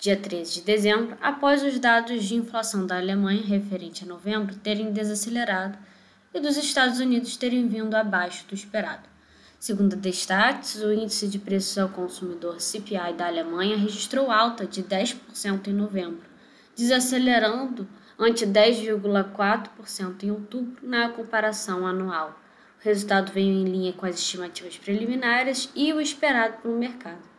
dia 13 de dezembro, após os dados de inflação da Alemanha referente a novembro terem desacelerado e dos Estados Unidos terem vindo abaixo do esperado. Segundo a Destatis, o índice de preços ao consumidor CPI da Alemanha registrou alta de 10% em novembro, desacelerando ante 10,4% em outubro na comparação anual. O resultado veio em linha com as estimativas preliminares e o esperado pelo mercado.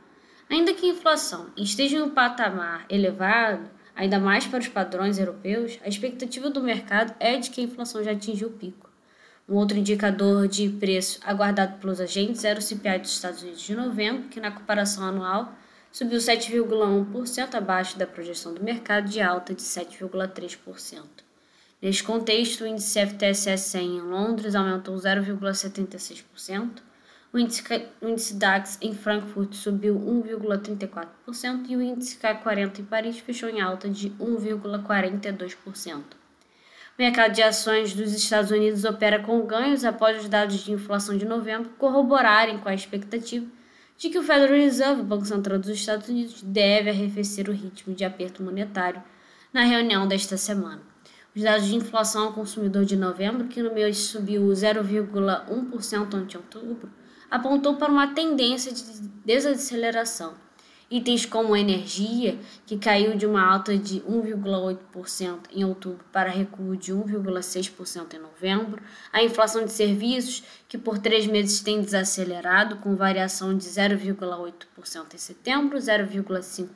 Ainda que a inflação esteja em um patamar elevado, ainda mais para os padrões europeus, a expectativa do mercado é de que a inflação já atingiu o pico. Um outro indicador de preço aguardado pelos agentes era o CPI dos Estados Unidos de novembro, que na comparação anual subiu 7,1% abaixo da projeção do mercado de alta de 7,3%. Neste contexto, o índice FTSE 100 em Londres aumentou 0,76%, o índice, o índice DAX em Frankfurt subiu 1,34% e o índice K40 em Paris fechou em alta de 1,42%. O mercado de ações dos Estados Unidos opera com ganhos após os dados de inflação de novembro corroborarem com a expectativa de que o Federal Reserve, Banco Central dos Estados Unidos, deve arrefecer o ritmo de aperto monetário na reunião desta semana. Os dados de inflação ao consumidor de novembro, que no mês subiu 0,1% ante outubro, apontou para uma tendência de desaceleração. Itens como energia, que caiu de uma alta de 1,8% em outubro para recuo de 1,6% em novembro, a inflação de serviços, que por três meses tem desacelerado, com variação de 0,8% em setembro, 0,5%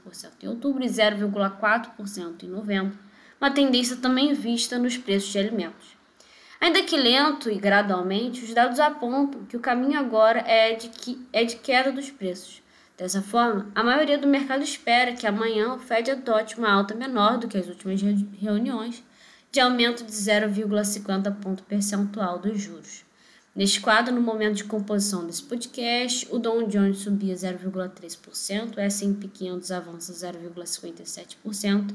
em outubro e 0,4% em novembro, uma tendência também vista nos preços de alimentos. Ainda que lento e gradualmente, os dados apontam que o caminho agora é de, que, é de queda dos preços. Dessa forma, a maioria do mercado espera que amanhã o Fed adote uma alta menor do que as últimas reuniões, de aumento de 0,50 ponto percentual dos juros. Neste quadro, no momento de composição desse podcast, o Dow Jones subia 0,3%, o S&P 500 avança 0,57%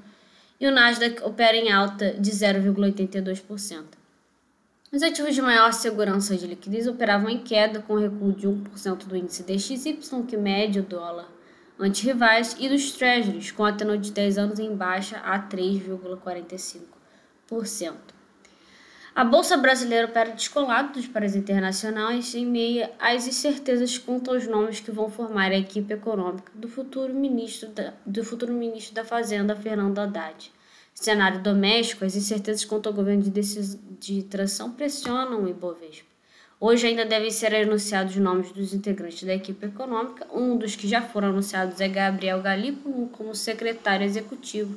e o Nasdaq opera em alta de 0,82%. Os ativos de maior segurança de liquidez operavam em queda, com recuo de 1% do índice DXY, que mede o dólar ante rivais, e dos Treasuries, com a tenor de 10 anos em baixa a 3,45%. A Bolsa Brasileira opera descolado dos pares internacionais em meio às incertezas quanto aos nomes que vão formar a equipe econômica do futuro ministro da, do futuro ministro da Fazenda, Fernando Haddad cenário doméstico, as incertezas quanto ao governo de, de transição pressionam o Ibovespa. Hoje ainda devem ser anunciados os nomes dos integrantes da equipe econômica. Um dos que já foram anunciados é Gabriel Galípolo como secretário executivo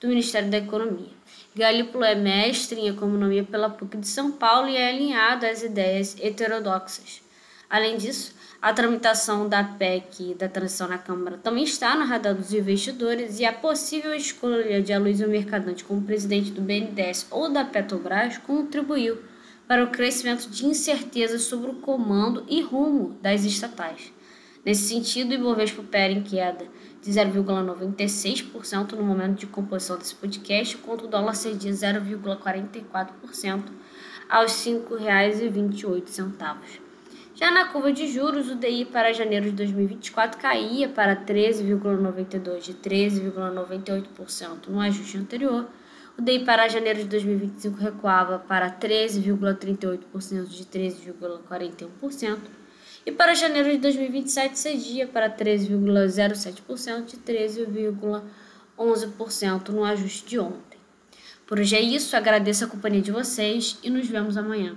do Ministério da Economia. Galípolo é mestre em economia pela PUC de São Paulo e é alinhado às ideias heterodoxas. Além disso, a tramitação da PEC da transição na Câmara também está no radar dos investidores e a possível escolha de Aloysio Mercadante como presidente do BNDES ou da Petrobras contribuiu para o crescimento de incertezas sobre o comando e rumo das estatais. Nesse sentido, o Ibovespa opera em queda de 0,96% no momento de composição desse podcast, enquanto o dólar cedia 0,44% aos R$ 5,28. Já na curva de juros, o DI para janeiro de 2024 caía para 13,92% de 13,98% no ajuste anterior. O DI para janeiro de 2025 recuava para 13,38% de 13,41%. E para janeiro de 2027 cedia para 13,07% de 13,11% no ajuste de ontem. Por hoje é isso, agradeço a companhia de vocês e nos vemos amanhã.